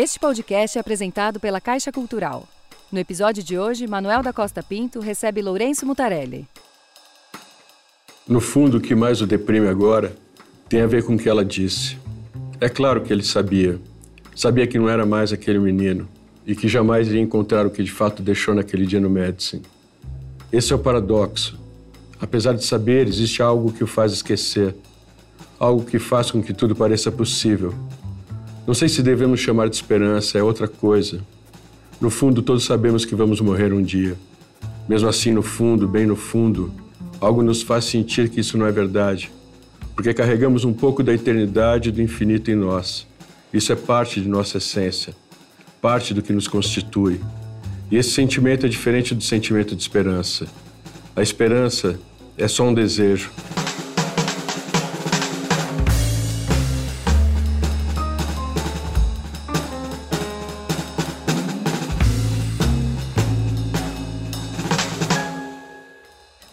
Este podcast é apresentado pela Caixa Cultural. No episódio de hoje, Manuel da Costa Pinto recebe Lourenço Mutarelli. No fundo, o que mais o deprime agora tem a ver com o que ela disse. É claro que ele sabia. Sabia que não era mais aquele menino e que jamais iria encontrar o que de fato deixou naquele dia no Medicine. Esse é o paradoxo. Apesar de saber, existe algo que o faz esquecer. Algo que faz com que tudo pareça possível. Não sei se devemos chamar de esperança, é outra coisa. No fundo, todos sabemos que vamos morrer um dia. Mesmo assim, no fundo, bem no fundo, algo nos faz sentir que isso não é verdade. Porque carregamos um pouco da eternidade e do infinito em nós. Isso é parte de nossa essência, parte do que nos constitui. E esse sentimento é diferente do sentimento de esperança. A esperança é só um desejo.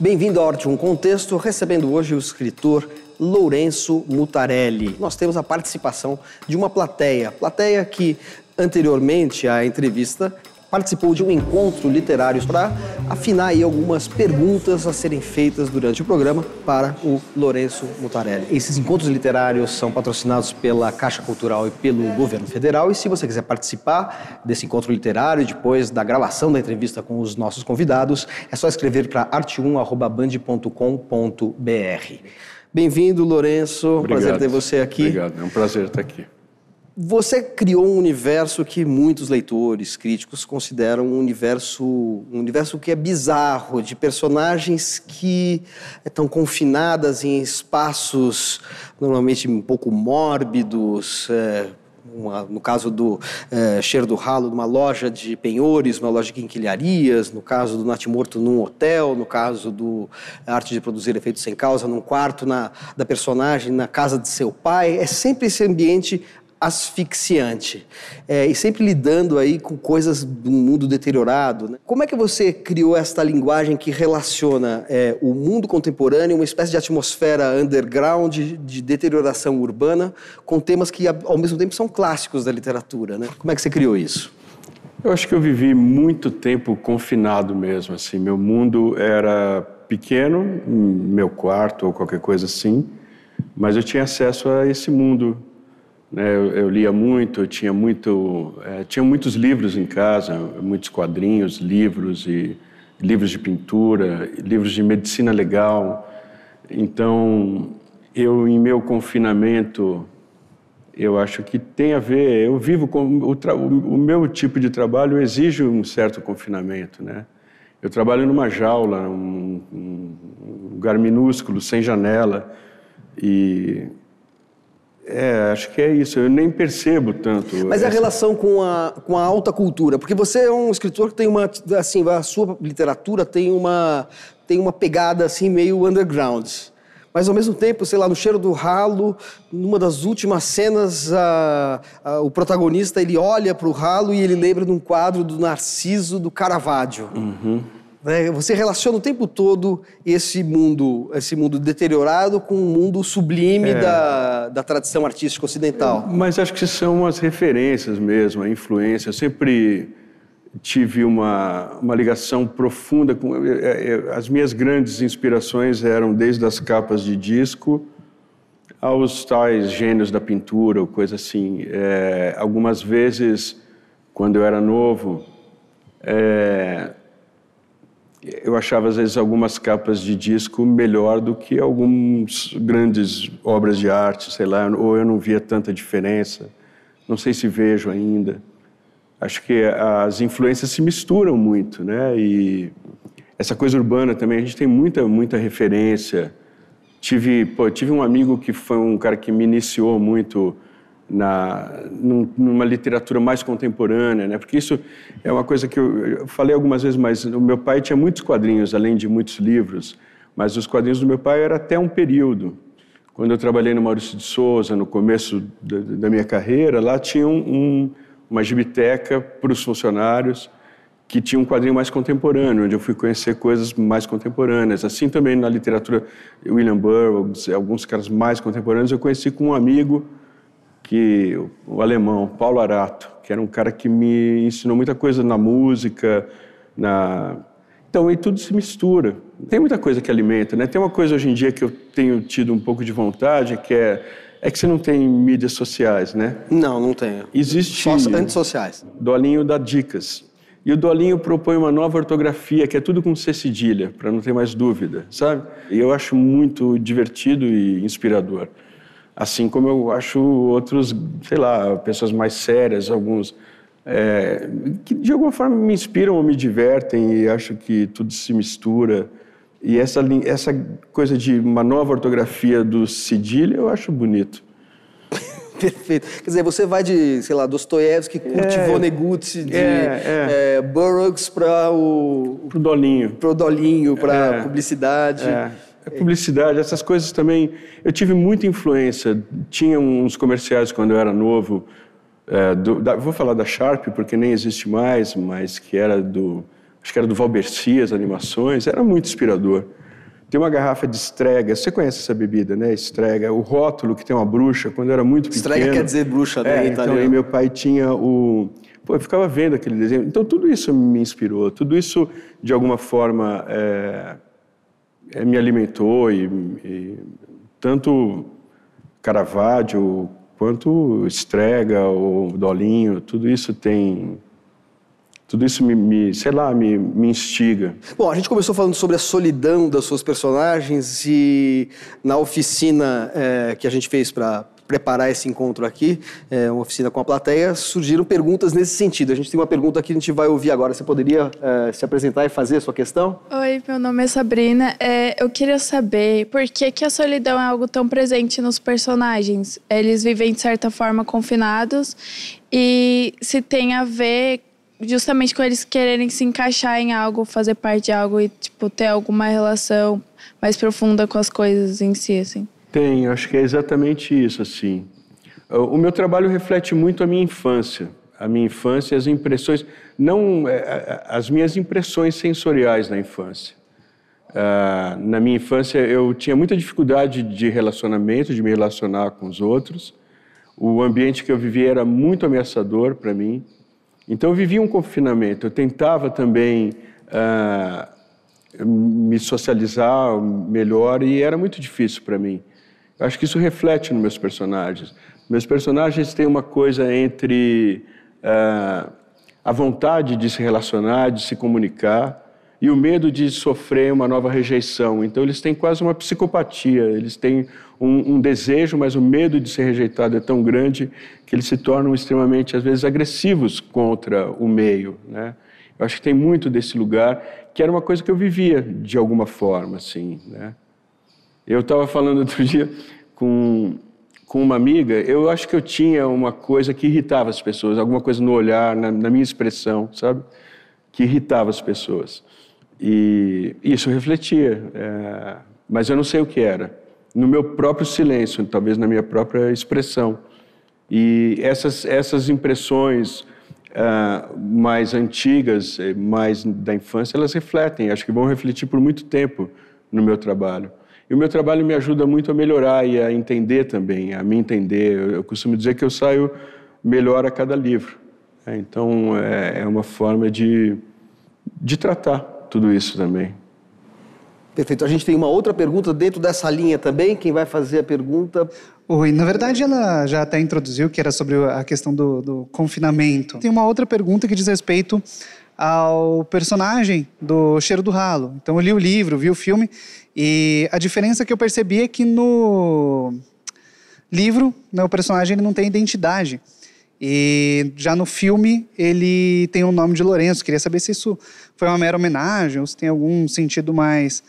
Bem-vindo ao Arte Um Contexto, recebendo hoje o escritor Lourenço Mutarelli. Nós temos a participação de uma plateia, plateia que anteriormente à entrevista participou de um encontro literário para afinar aí algumas perguntas a serem feitas durante o programa para o Lourenço Mutarelli. Esses encontros literários são patrocinados pela Caixa Cultural e pelo Governo Federal e se você quiser participar desse encontro literário depois da gravação da entrevista com os nossos convidados, é só escrever para arte1@band.com.br. Bem-vindo, Lourenço. Obrigado. Prazer ter você aqui. Obrigado, é um prazer estar aqui. Você criou um universo que muitos leitores, críticos consideram um universo, um universo que é bizarro, de personagens que estão confinadas em espaços normalmente um pouco mórbidos, é, uma, no caso do é, Cheiro do Ralo, numa loja de penhores, uma loja de quinquilharias, no caso do Natimorto, num hotel, no caso do Arte de Produzir Efeitos Sem Causa, num quarto na, da personagem, na casa de seu pai. É sempre esse ambiente asfixiante é, e sempre lidando aí com coisas do mundo deteriorado. Né? Como é que você criou esta linguagem que relaciona é, o mundo contemporâneo, uma espécie de atmosfera underground de, de deterioração urbana, com temas que ao mesmo tempo são clássicos da literatura? Né? Como é que você criou isso? Eu acho que eu vivi muito tempo confinado mesmo, assim. Meu mundo era pequeno, meu quarto ou qualquer coisa assim, mas eu tinha acesso a esse mundo eu, eu, lia muito, eu tinha muito, é, tinha muitos livros em casa, muitos quadrinhos, livros e livros de pintura, livros de medicina legal. Então, eu em meu confinamento, eu acho que tem a ver. Eu vivo com o, o meu tipo de trabalho exige um certo confinamento, né? Eu trabalho numa jaula, um, um lugar minúsculo, sem janela e é, acho que é isso. Eu nem percebo tanto. Mas essa... a relação com a, com a alta cultura, porque você é um escritor que tem uma, assim, a sua literatura tem uma, tem uma pegada assim meio underground. Mas ao mesmo tempo, sei lá, no cheiro do ralo, numa das últimas cenas, a, a, o protagonista ele olha para o ralo e ele lembra de um quadro do Narciso do Caravaggio. Uhum. Né? Você relaciona o tempo todo esse mundo, esse mundo deteriorado com o mundo sublime é. da, da tradição artística ocidental. Mas acho que são as referências mesmo, a influência. Eu sempre tive uma, uma ligação profunda com. As minhas grandes inspirações eram desde as capas de disco aos tais gênios da pintura ou coisa assim. É, algumas vezes, quando eu era novo, é, eu achava às vezes algumas capas de disco melhor do que algumas grandes obras de arte, sei lá, ou eu não via tanta diferença. Não sei se vejo ainda. Acho que as influências se misturam muito, né? E essa coisa urbana também, a gente tem muita muita referência. Tive, pô, tive um amigo que foi um cara que me iniciou muito na numa literatura mais contemporânea, né? Porque isso é uma coisa que eu, eu, falei algumas vezes, mas o meu pai tinha muitos quadrinhos, além de muitos livros, mas os quadrinhos do meu pai era até um período. Quando eu trabalhei no Maurício de Souza, no começo da, da minha carreira, lá tinha um, uma gibiteca para os funcionários que tinha um quadrinho mais contemporâneo, onde eu fui conhecer coisas mais contemporâneas. Assim também na literatura, William Burroughs, alguns caras mais contemporâneos, eu conheci com um amigo que o alemão Paulo Arato, que era um cara que me ensinou muita coisa na música, na então aí tudo se mistura. Tem muita coisa que alimenta, né? Tem uma coisa hoje em dia que eu tenho tido um pouco de vontade, que é é que você não tem mídias sociais, né? Não, não tenho. Existe Só antissociais. Dolinho dá dicas. E o Dolinho propõe uma nova ortografia, que é tudo com C cedilha, para não ter mais dúvida, sabe? E eu acho muito divertido e inspirador. Assim como eu acho outros, sei lá, pessoas mais sérias, alguns é, que de alguma forma me inspiram ou me divertem e acho que tudo se mistura. E essa, essa coisa de uma nova ortografia do cedilha eu acho bonito. Perfeito. Quer dizer, você vai de, sei lá, Dostoiévski, curte é, Vonnegut, de é, é. é Burroughs para o... Para o Dolinho. Para o Dolinho, para é. publicidade. É. Publicidade, essas coisas também. Eu tive muita influência. Tinha uns comerciais quando eu era novo. É, do, da, vou falar da Sharp, porque nem existe mais, mas que era do. Acho que era do Valberci, as animações. Era muito inspirador. Tem uma garrafa de estrega, você conhece essa bebida, né? Estrega, o rótulo que tem uma bruxa, quando eu era muito pequeno. Estrega quer dizer bruxa, né? É, então, aí meu pai tinha o... Pô, eu ficava vendo aquele desenho. Então, tudo isso me inspirou, tudo isso, de alguma forma, é, me alimentou e, e tanto Caravaggio quanto Estrega ou Dolinho, tudo isso tem tudo isso me, me, sei lá, me, me instiga. Bom, a gente começou falando sobre a solidão das suas personagens e na oficina é, que a gente fez para preparar esse encontro aqui, é, uma oficina com a plateia, surgiram perguntas nesse sentido. A gente tem uma pergunta que a gente vai ouvir agora. Você poderia é, se apresentar e fazer a sua questão? Oi, meu nome é Sabrina. É, eu queria saber por que, que a solidão é algo tão presente nos personagens. Eles vivem, de certa forma, confinados e se tem a ver justamente com eles quererem se encaixar em algo, fazer parte de algo e, tipo, ter alguma relação mais profunda com as coisas em si, assim. Tem, acho que é exatamente isso, assim. O meu trabalho reflete muito a minha infância, a minha infância, as impressões, não é, é, as minhas impressões sensoriais na infância. Uh, na minha infância, eu tinha muita dificuldade de relacionamento, de me relacionar com os outros. O ambiente que eu vivia era muito ameaçador para mim. Então eu vivia um confinamento, eu tentava também ah, me socializar melhor e era muito difícil para mim. Eu acho que isso reflete nos meus personagens. Meus personagens têm uma coisa entre ah, a vontade de se relacionar, de se comunicar, e o medo de sofrer uma nova rejeição. Então, eles têm quase uma psicopatia, eles têm um, um, desejo, mas o medo de ser rejeitado é tão grande que eles se tornam extremamente, às vezes, agressivos contra o meio. Né? Eu acho que tem muito desse lugar, que era uma coisa que eu vivia de alguma forma. Assim, né? Eu estava falando outro dia com, com uma amiga, eu acho que eu tinha uma coisa que irritava as pessoas, alguma coisa no olhar, na, na minha expressão, sabe? Que irritava as pessoas. E isso refletia, é, mas eu não sei o que era. No meu próprio silêncio, talvez na minha própria expressão. E essas, essas impressões uh, mais antigas, eh, mais da infância, elas refletem, acho que vão refletir por muito tempo no meu trabalho. E o meu trabalho me ajuda muito a melhorar e a entender também, a me entender. Eu, eu costumo dizer que eu saio melhor a cada livro. É, então, é, é uma forma de, de tratar tudo isso também. Perfeito. A gente tem uma outra pergunta dentro dessa linha também. Quem vai fazer a pergunta? Oi, na verdade ela já até introduziu que era sobre a questão do, do confinamento. Tem uma outra pergunta que diz respeito ao personagem do Cheiro do Ralo. Então eu li o livro, vi o filme e a diferença que eu percebi é que no livro né, o personagem ele não tem identidade. E já no filme ele tem o nome de Lourenço. Queria saber se isso foi uma mera homenagem ou se tem algum sentido mais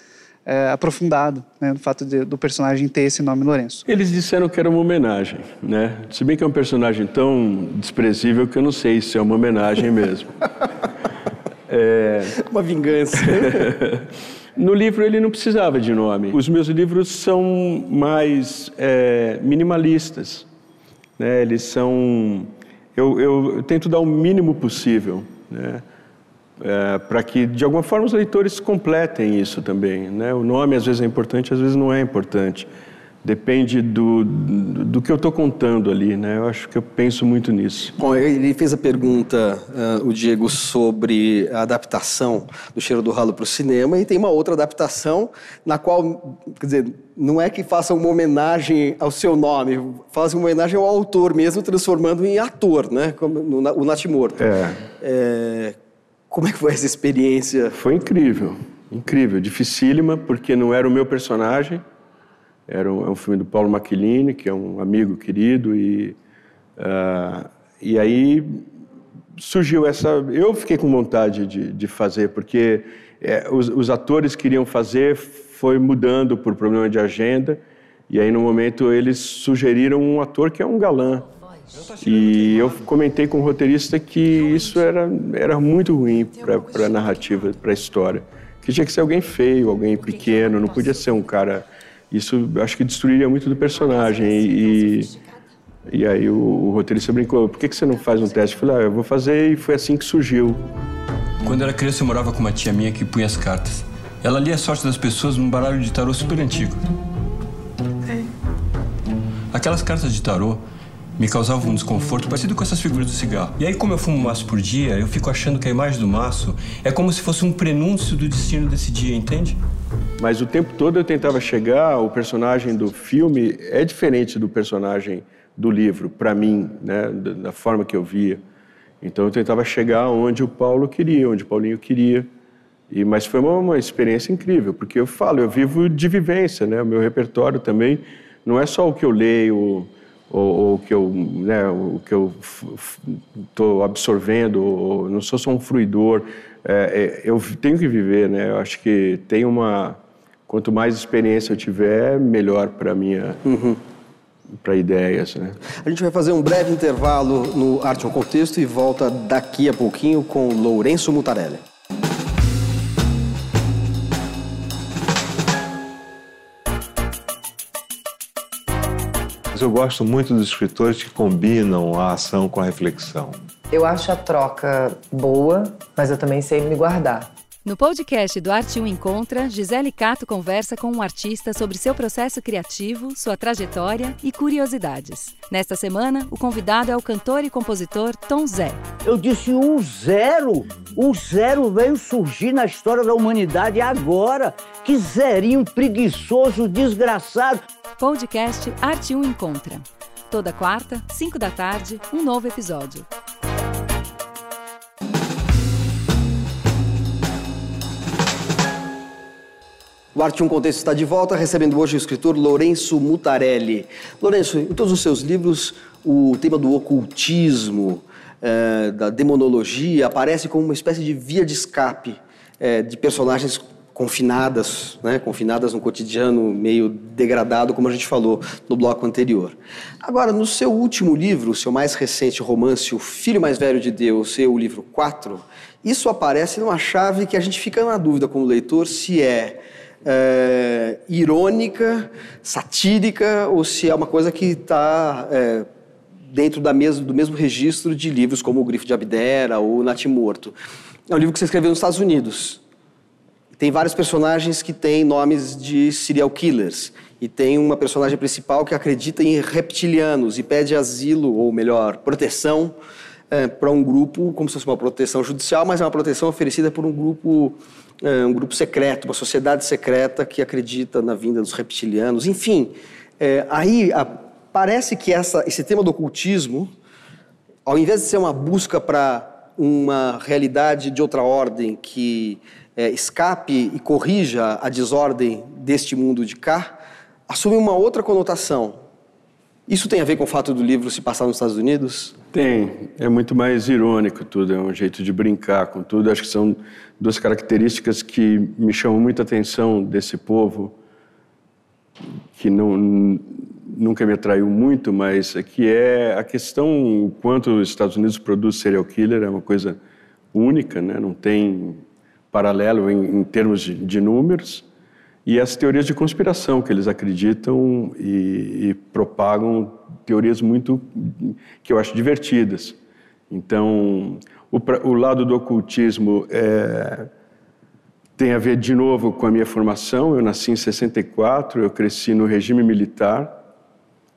é, aprofundado né, no fato de, do personagem ter esse nome Lourenço. Eles disseram que era uma homenagem, né? Se bem que é um personagem tão desprezível que eu não sei se é uma homenagem mesmo. é... Uma vingança. No livro ele não precisava de nome. Os meus livros são mais é, minimalistas. Né? Eles são eu, eu, eu tento dar o mínimo possível, né? É, para que de alguma forma os leitores completem isso também. Né? O nome às vezes é importante, às vezes não é importante, Depende do, do, que eu estou contando ali, né? Eu acho que eu penso muito nisso. Bom, ele fez a pergunta, uh, o Diego, sobre a adaptação do Cheiro do Ralo para o cinema, e tem uma outra adaptação na qual, quer dizer, não é que faça uma homenagem ao seu nome, faz uma homenagem ao autor mesmo, transformando em ator, né? Como no, o Natimorto. É. é. Como é que foi essa experiência? Foi incrível, incrível, dificílima, porque não era o meu personagem, era um, é um filme do Paulo Macchilini, que é um amigo querido, e, uh, e aí surgiu essa. Eu fiquei com vontade de, de fazer, porque é, os, os, atores queriam fazer, foi mudando por problema de agenda, e aí no momento eles sugeriram um ator que é um galã. E eu comentei com o roteirista que isso era, era muito ruim para a narrativa, para a história. Que tinha que ser alguém feio, alguém pequeno, não podia ser um cara isso acho que destruiria muito do personagem. E, e aí o, o roteirista brincou: por que, que você não faz um teste? Eu falei: ah, eu vou fazer, e foi assim que surgiu. Quando era criança, eu morava com uma tia minha que punha as cartas. Ela lia a sorte das pessoas num baralho de tarô super antigo. É. Aquelas cartas de tarô me causavam um desconforto parecido com essas figuras do cigarro. E aí, como eu fumo um maço por dia, eu fico achando que a imagem do maço é como se fosse um prenúncio do destino desse dia, entende? Mas o tempo todo eu tentava chegar, o personagem do filme é diferente do personagem do livro, para mim, né, da forma que eu via. Então eu tentava chegar onde o Paulo queria, onde o Paulinho queria. E, mas foi uma, uma experiência incrível, porque eu falo, eu vivo de vivência, né? O meu repertório também não é só o que eu leio ou, o que eu, né, o que eu estou absorvendo, ou, não sou só um fruidor. É, é, eu tenho que viver, né? Eu acho que tem uma quanto mais experiência eu tiver, melhor para minha uhum. para ideias, né? A gente vai fazer um breve intervalo no Arte ao Contexto e volta daqui a pouquinho com Lourenço Mutarelli. Mas eu gosto muito dos escritores que combinam a ação com a reflexão. Eu acho a troca boa, mas eu também sei me guardar. No podcast do Arte 1 Encontra, Gisele Cato conversa com um artista sobre seu processo criativo, sua trajetória e curiosidades. Nesta semana, o convidado é o cantor e compositor Tom Zé. Eu disse um zero! Um zero veio surgir na história da humanidade agora! Que zerinho preguiçoso, desgraçado! Podcast Arte 1 Encontra. Toda quarta, 5 da tarde, um novo episódio. O Arte um Contexto está de volta, recebendo hoje o escritor Lourenço Mutarelli. Lourenço, em todos os seus livros, o tema do ocultismo, é, da demonologia, aparece como uma espécie de via de escape é, de personagens confinadas, né, confinadas no cotidiano meio degradado, como a gente falou no bloco anterior. Agora, no seu último livro, seu mais recente romance, O Filho Mais Velho de Deus, seu livro 4, isso aparece numa chave que a gente fica na dúvida como leitor se é é, irônica, satírica, ou se é uma coisa que está é, dentro da mes do mesmo registro de livros como O Grifo de Abdera ou Natimorto. É um livro que você escreveu nos Estados Unidos. Tem vários personagens que têm nomes de serial killers. E tem uma personagem principal que acredita em reptilianos e pede asilo, ou melhor, proteção, é, para um grupo, como se fosse uma proteção judicial, mas é uma proteção oferecida por um grupo um grupo secreto, uma sociedade secreta que acredita na vinda dos reptilianos. Enfim, é, aí a, parece que essa, esse tema do ocultismo, ao invés de ser uma busca para uma realidade de outra ordem que é, escape e corrija a desordem deste mundo de cá, assume uma outra conotação. Isso tem a ver com o fato do livro se passar nos Estados Unidos? Tem. É muito mais irônico tudo, é um jeito de brincar com tudo. Acho que são duas características que me chamam muita atenção desse povo, que não, nunca me atraiu muito, mas é que é a questão quanto os Estados Unidos produz serial killer é uma coisa única, né? não tem paralelo em, em termos de, de, números, e as teorias de conspiração que eles acreditam e, e propagam teorias muito que eu acho divertidas. Então, o, o lado do ocultismo é, Tem a ver de novo com a minha formação. Eu nasci em 64, eu cresci no regime militar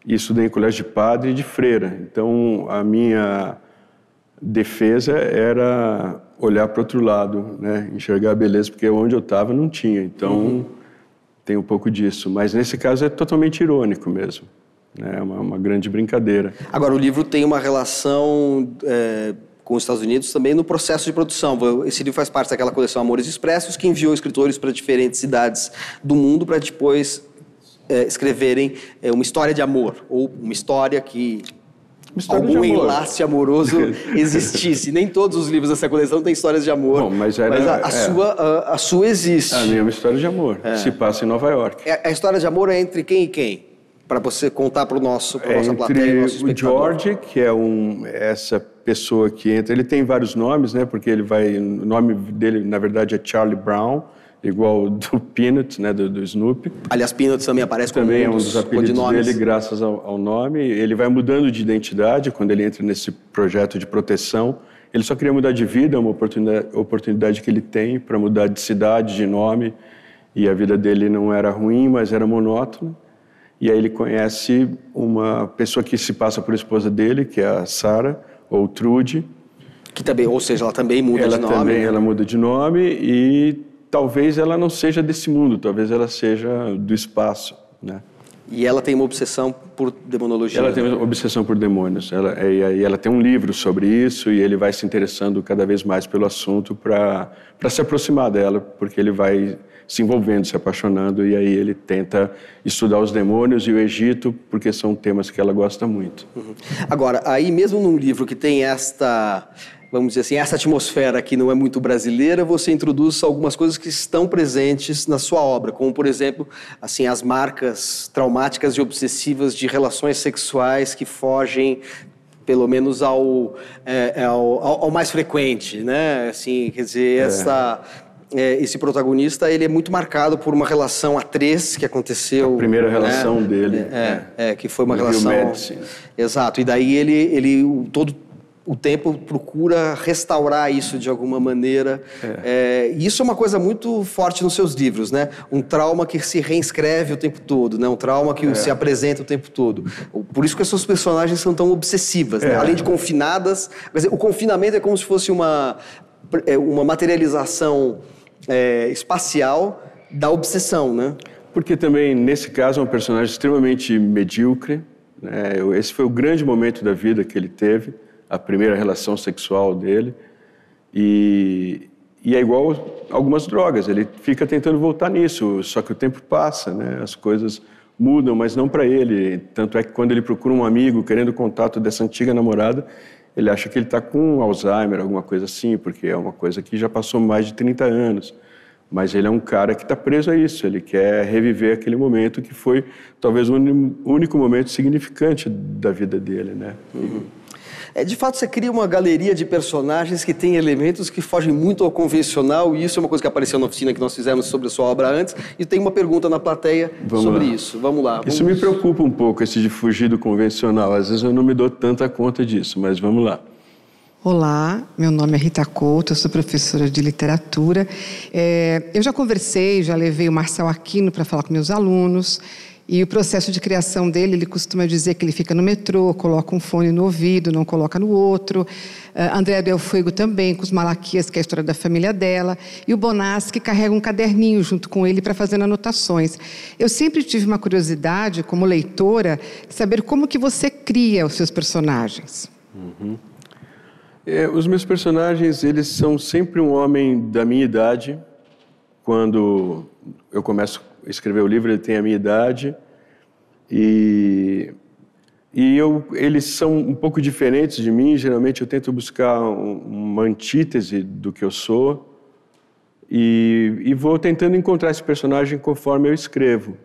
e estudei em colégio de padre e de freira. Então a minha defesa era olhar para outro lado, né? enxergar a beleza, porque onde eu estava não tinha. Então uhum. Tem um pouco disso. Mas nesse caso é totalmente irônico mesmo. Né? É uma, uma grande brincadeira. Agora, o livro tem uma relação. É com os Estados Unidos também no processo de produção. Esse livro faz parte daquela coleção Amores Expressos, que enviou escritores para diferentes cidades do mundo para depois é, escreverem é, uma história de amor, ou uma história que algum enlace amoroso existisse. Nem todos os livros dessa coleção têm histórias de amor. Bom, mas, era, mas a, a é. sua, a, a, sua existe. A minha é uma história de amor. É. Se passa em Nova York. É, a história de amor é entre quem e quem? Para você contar para o nosso, para é nossa plateia, nosso o George, que é um essa pessoa que entra, ele tem vários nomes, né? Porque ele vai, o nome dele na verdade é Charlie Brown, igual do Peanuts, né? Do, do Snoopy. Aliás, Peanuts também aparece como também um dos, é um dos apelidos dele, graças ao, ao nome. Ele vai mudando de identidade quando ele entra nesse projeto de proteção. Ele só queria mudar de vida, é uma oportunidade, oportunidade que ele tem para mudar de cidade, de nome. E a vida dele não era ruim, mas era monótona. E aí ele conhece uma pessoa que se passa por esposa dele, que é a Sara ou Trude. Que também, ou seja, ela também muda ela de nome. Também, ela muda de nome e talvez ela não seja desse mundo, talvez ela seja do espaço, né? E ela tem uma obsessão por demonologia. Ela tem uma obsessão por demônios. Ela, e, ela tem um livro sobre isso e ele vai se interessando cada vez mais pelo assunto para se aproximar dela, porque ele vai se envolvendo, se apaixonando, e aí ele tenta estudar os demônios e o Egito, porque são temas que ela gosta muito. Uhum. Agora, aí mesmo num livro que tem esta vamos dizer assim, essa atmosfera que não é muito brasileira, você introduz algumas coisas que estão presentes na sua obra, como por exemplo, assim, as marcas traumáticas e obsessivas de relações sexuais que fogem pelo menos ao, é, ao, ao, mais frequente, né? Assim, quer dizer, é. essa é, esse protagonista ele é muito marcado por uma relação a três que aconteceu. A primeira né? relação dele. É, é, é, que foi uma relação. Exato. E daí ele, ele todo o tempo procura restaurar isso de alguma maneira. É. e isso é uma coisa muito forte nos seus livros, né? Um trauma que se reescreve o tempo todo, né? Um trauma que é. se apresenta o tempo todo. Por isso que as suas personagens são tão obsessivas, né? além de confinadas. Dizer, o confinamento é como se fosse uma uma materialização é, espacial da obsessão, né? Porque também, nesse caso, é um personagem extremamente medíocre. Né? Esse foi o grande momento da vida que ele teve, a primeira relação sexual dele. E, e é igual algumas drogas, ele fica tentando voltar nisso, só que o tempo passa, né? as coisas mudam, mas não para ele. Tanto é que quando ele procura um amigo querendo contato dessa antiga namorada, ele acha que ele está com Alzheimer, alguma coisa assim, porque é uma coisa que já passou mais de 30 anos. Mas ele é um cara que está preso a isso, ele quer reviver aquele momento que foi talvez o único momento significante da vida dele, né? Uhum. É, de fato, você cria uma galeria de personagens que tem elementos que fogem muito ao convencional, e isso é uma coisa que apareceu na oficina que nós fizemos sobre a sua obra antes, e tem uma pergunta na plateia vamos sobre lá. isso. Vamos lá. Vamos... Isso me preocupa um pouco, esse de fugir do convencional. Às vezes eu não me dou tanta conta disso, mas vamos lá. Olá, meu nome é Rita Couto, eu sou professora de literatura. É, eu já conversei, já levei o Marcel Aquino para falar com meus alunos. E o processo de criação dele, ele costuma dizer que ele fica no metrô, coloca um fone no ouvido, não coloca no outro. Uh, Andréa Del Fuego também, com os Malaquias, que é a história da família dela. E o Bonassi, que carrega um caderninho junto com ele para fazer anotações. Eu sempre tive uma curiosidade, como leitora, de saber como que você cria os seus personagens. Uhum. É, os meus personagens, eles são sempre um homem da minha idade. Quando eu começo escreveu o livro, ele tem a minha idade. E, e eu, eles são um pouco diferentes de mim. Geralmente eu tento buscar uma antítese do que eu sou. E, e vou tentando encontrar esse personagem conforme eu escrevo.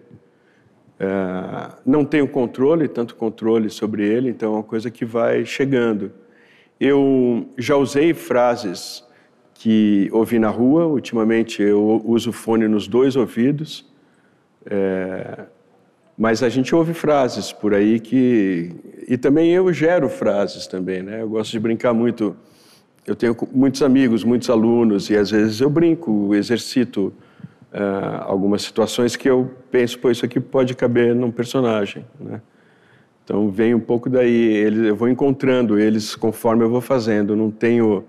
É, não tenho controle, tanto controle sobre ele, então é uma coisa que vai chegando. Eu já usei frases que ouvi na rua, ultimamente eu uso fone nos dois ouvidos, é, mas a gente ouve frases por aí que. E também eu gero frases também, né? Eu gosto de brincar muito eu tenho muitos amigos, muitos alunos, e às vezes eu brinco, exercito uh, algumas situações que eu penso, pô, isso aqui pode caber num personagem, né? Então vem um pouco daí, eu vou encontrando eles conforme eu vou fazendo. Não tenho.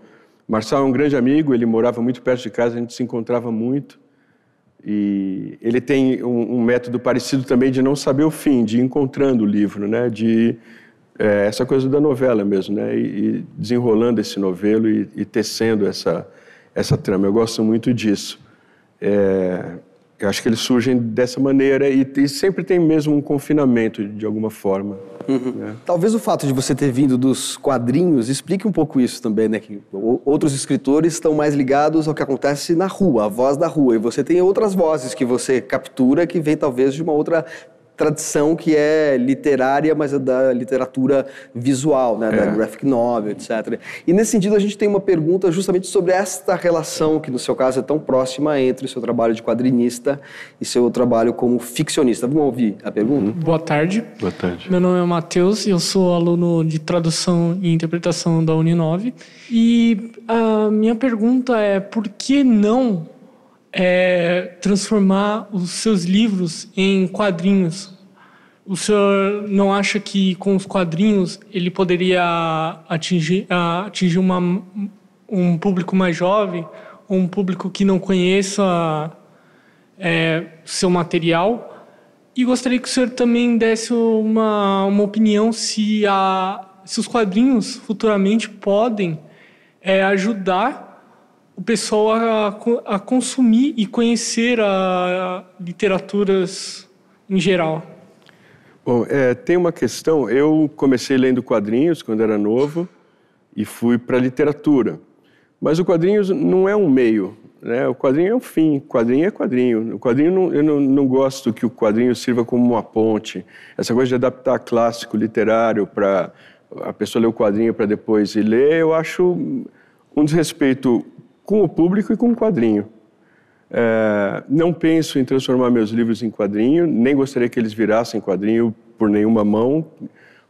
Marçal é um grande amigo, ele morava muito perto de casa, a gente se encontrava muito. E ele tem um, um método parecido também de não saber o fim, de ir encontrando o livro, né? De é, essa coisa da novela mesmo, né? E, e desenrolando esse novelo e, e, tecendo essa essa trama. Eu gosto muito disso. É, eu acho que eles surgem dessa maneira e, e, sempre tem mesmo um confinamento de alguma forma. Uhum. Né? Talvez o fato de você ter vindo dos quadrinhos explique um pouco isso também, né? Que outros escritores estão mais ligados ao que acontece na rua, a voz da rua, e você tem outras vozes que você captura que vem talvez de uma outra tradição que é literária, mas é da literatura visual, né, é. da graphic novel, etc. E nesse sentido a gente tem uma pergunta justamente sobre esta relação que no seu caso é tão próxima entre o seu trabalho de quadrinista e seu trabalho como ficcionista. Vamos ouvir a pergunta? Boa tarde. Boa tarde. Meu nome é Matheus e eu sou aluno de tradução e interpretação da Uninove. E a minha pergunta é por que não é, transformar os seus livros em quadrinhos. O senhor não acha que com os quadrinhos ele poderia atingir, atingir uma, um público mais jovem, um público que não conheça é, seu material? E gostaria que o senhor também desse uma, uma opinião se, a, se os quadrinhos futuramente podem é, ajudar o pessoal a, a consumir e conhecer a, a literaturas em geral? Bom, é, tem uma questão. Eu comecei lendo quadrinhos quando era novo e fui para literatura. Mas o quadrinho não é um meio, né? O quadrinho é um fim. O quadrinho é quadrinho. O quadrinho não, eu não, não gosto que o quadrinho sirva como uma ponte. Essa coisa de adaptar clássico literário para a pessoa ler o quadrinho para depois ir ler, eu acho um desrespeito com o público e com o quadrinho. É, não penso em transformar meus livros em quadrinho, nem gostaria que eles virassem quadrinho por nenhuma mão,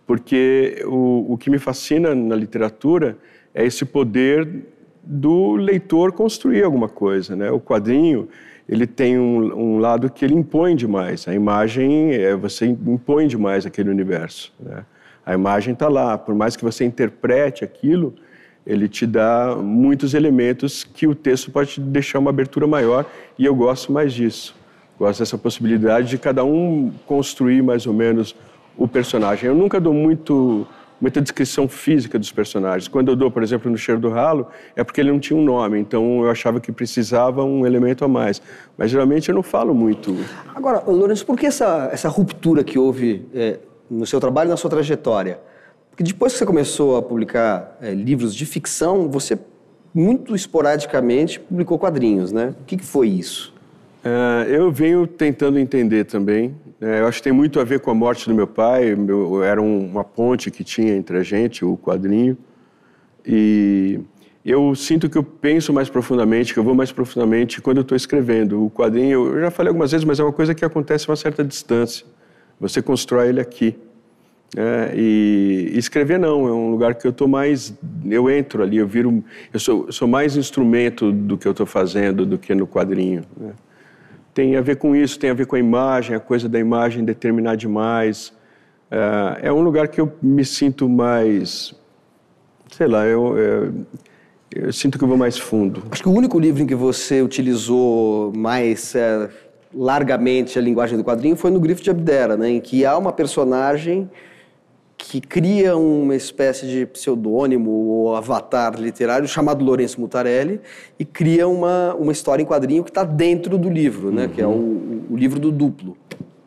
porque o, o que me fascina na literatura é esse poder do leitor construir alguma coisa. Né? O quadrinho ele tem um, um, lado que ele impõe demais. A imagem, é, você impõe demais aquele universo. Né? A imagem está lá, por mais que você interprete aquilo, ele te dá muitos elementos que o texto pode deixar uma abertura maior e eu gosto mais disso. Gosto dessa possibilidade de cada um construir mais ou menos o personagem. Eu nunca dou muito muita descrição física dos personagens. Quando eu dou, por exemplo, no Cheiro do Ralo, é porque ele não tinha um nome, então eu achava que precisava um elemento a mais. Mas geralmente eu não falo muito. Agora, Lourenço, por que essa, essa ruptura que houve é, no seu trabalho e na sua trajetória? Porque depois que você começou a publicar é, livros de ficção, você muito esporadicamente publicou quadrinhos, né? O que, que foi isso? É, eu venho tentando entender também. É, eu acho que tem muito a ver com a morte do meu pai. Meu, era um, uma ponte que tinha entre a gente, o quadrinho. E eu sinto que eu penso mais profundamente, que eu vou mais profundamente quando eu estou escrevendo. O quadrinho, eu já falei algumas vezes, mas é uma coisa que acontece a uma certa distância. Você constrói ele aqui. É, e, escrever não, é um lugar que eu estou mais, eu entro ali, eu viro, eu sou, sou mais instrumento do que eu estou fazendo do que no quadrinho. Né? Tem a ver com isso, tem a ver com a imagem, a coisa da imagem determinar demais. É, é um lugar que eu me sinto mais, sei lá, eu, eu, eu, sinto que eu vou mais fundo. Acho que o único livro em que você utilizou mais é, largamente a linguagem do quadrinho foi no Grifo de Abdera, né, em que há uma personagem que cria uma espécie de pseudônimo ou avatar literário chamado Lourenço Mutarelli e cria uma, uma história em quadrinho que está dentro do livro, né? Uhum. que é o, o, livro do duplo.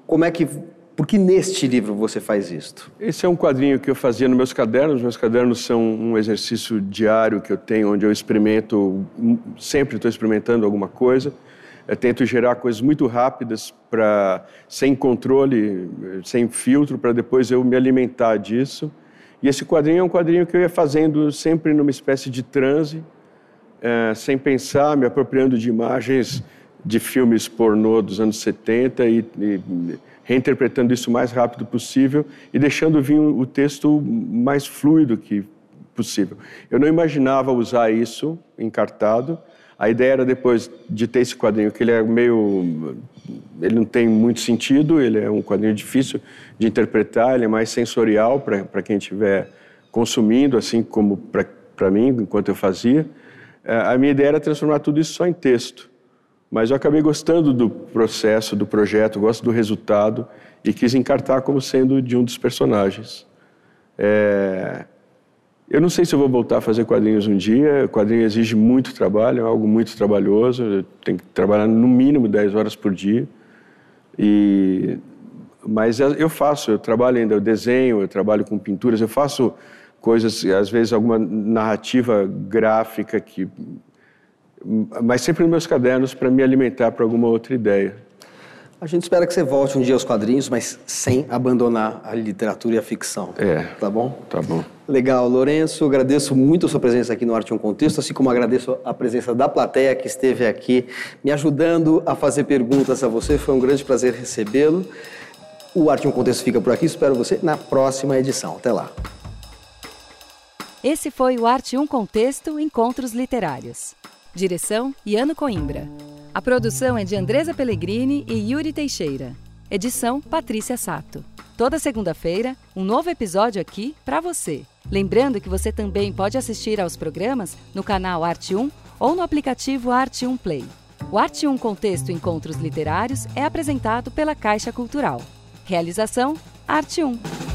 Como é que... Por que neste livro você faz isto? Esse é um quadrinho que eu fazia nos meus cadernos. Meus cadernos são um exercício diário que eu tenho, onde eu experimento, sempre estou experimentando alguma coisa. Eu tento gerar coisas muito rápidas para sem controle, sem filtro, para depois eu me alimentar disso. E esse quadrinho é um quadrinho que eu ia fazendo sempre numa espécie de transe, é, sem pensar, me apropriando de imagens de filmes pornô dos anos 70 e, e reinterpretando isso o mais rápido possível e deixando vir o texto mais fluido que possível. Eu não imaginava usar isso encartado. A ideia era depois de ter esse quadrinho, que ele é meio. Ele não tem muito sentido, ele é um quadrinho difícil de interpretar, ele é mais sensorial para quem estiver consumindo, assim como para mim, enquanto eu fazia. É, a minha ideia era transformar tudo isso só em texto. Mas eu acabei gostando do processo, do projeto, gosto do resultado e quis encartar como sendo de um dos personagens. É... Eu não sei se eu vou voltar a fazer quadrinhos um dia. O quadrinho exige muito trabalho, é algo muito trabalhoso. Eu tenho que trabalhar no mínimo 10 horas por dia. E... Mas eu faço, eu trabalho ainda, eu desenho, eu trabalho com pinturas, eu faço coisas, às vezes alguma narrativa gráfica que mas sempre nos meus cadernos para me alimentar para alguma outra ideia. A gente espera que você volte um dia aos quadrinhos, mas sem abandonar a literatura e a ficção. É. Tá bom? Tá bom. Legal, Lourenço, agradeço muito a sua presença aqui no Arte um Contexto, assim como agradeço a presença da plateia que esteve aqui me ajudando a fazer perguntas a você. Foi um grande prazer recebê-lo. O Arte um Contexto fica por aqui, espero você na próxima edição. Até lá. Esse foi o Arte um Contexto Encontros Literários. Direção: Iano Coimbra. A produção é de Andresa Pellegrini e Yuri Teixeira. Edição: Patrícia Sato. Toda segunda-feira, um novo episódio aqui para você. Lembrando que você também pode assistir aos programas no canal Arte 1 ou no aplicativo Arte 1 Play. O Arte 1 Contexto Encontros Literários é apresentado pela Caixa Cultural. Realização: Arte 1.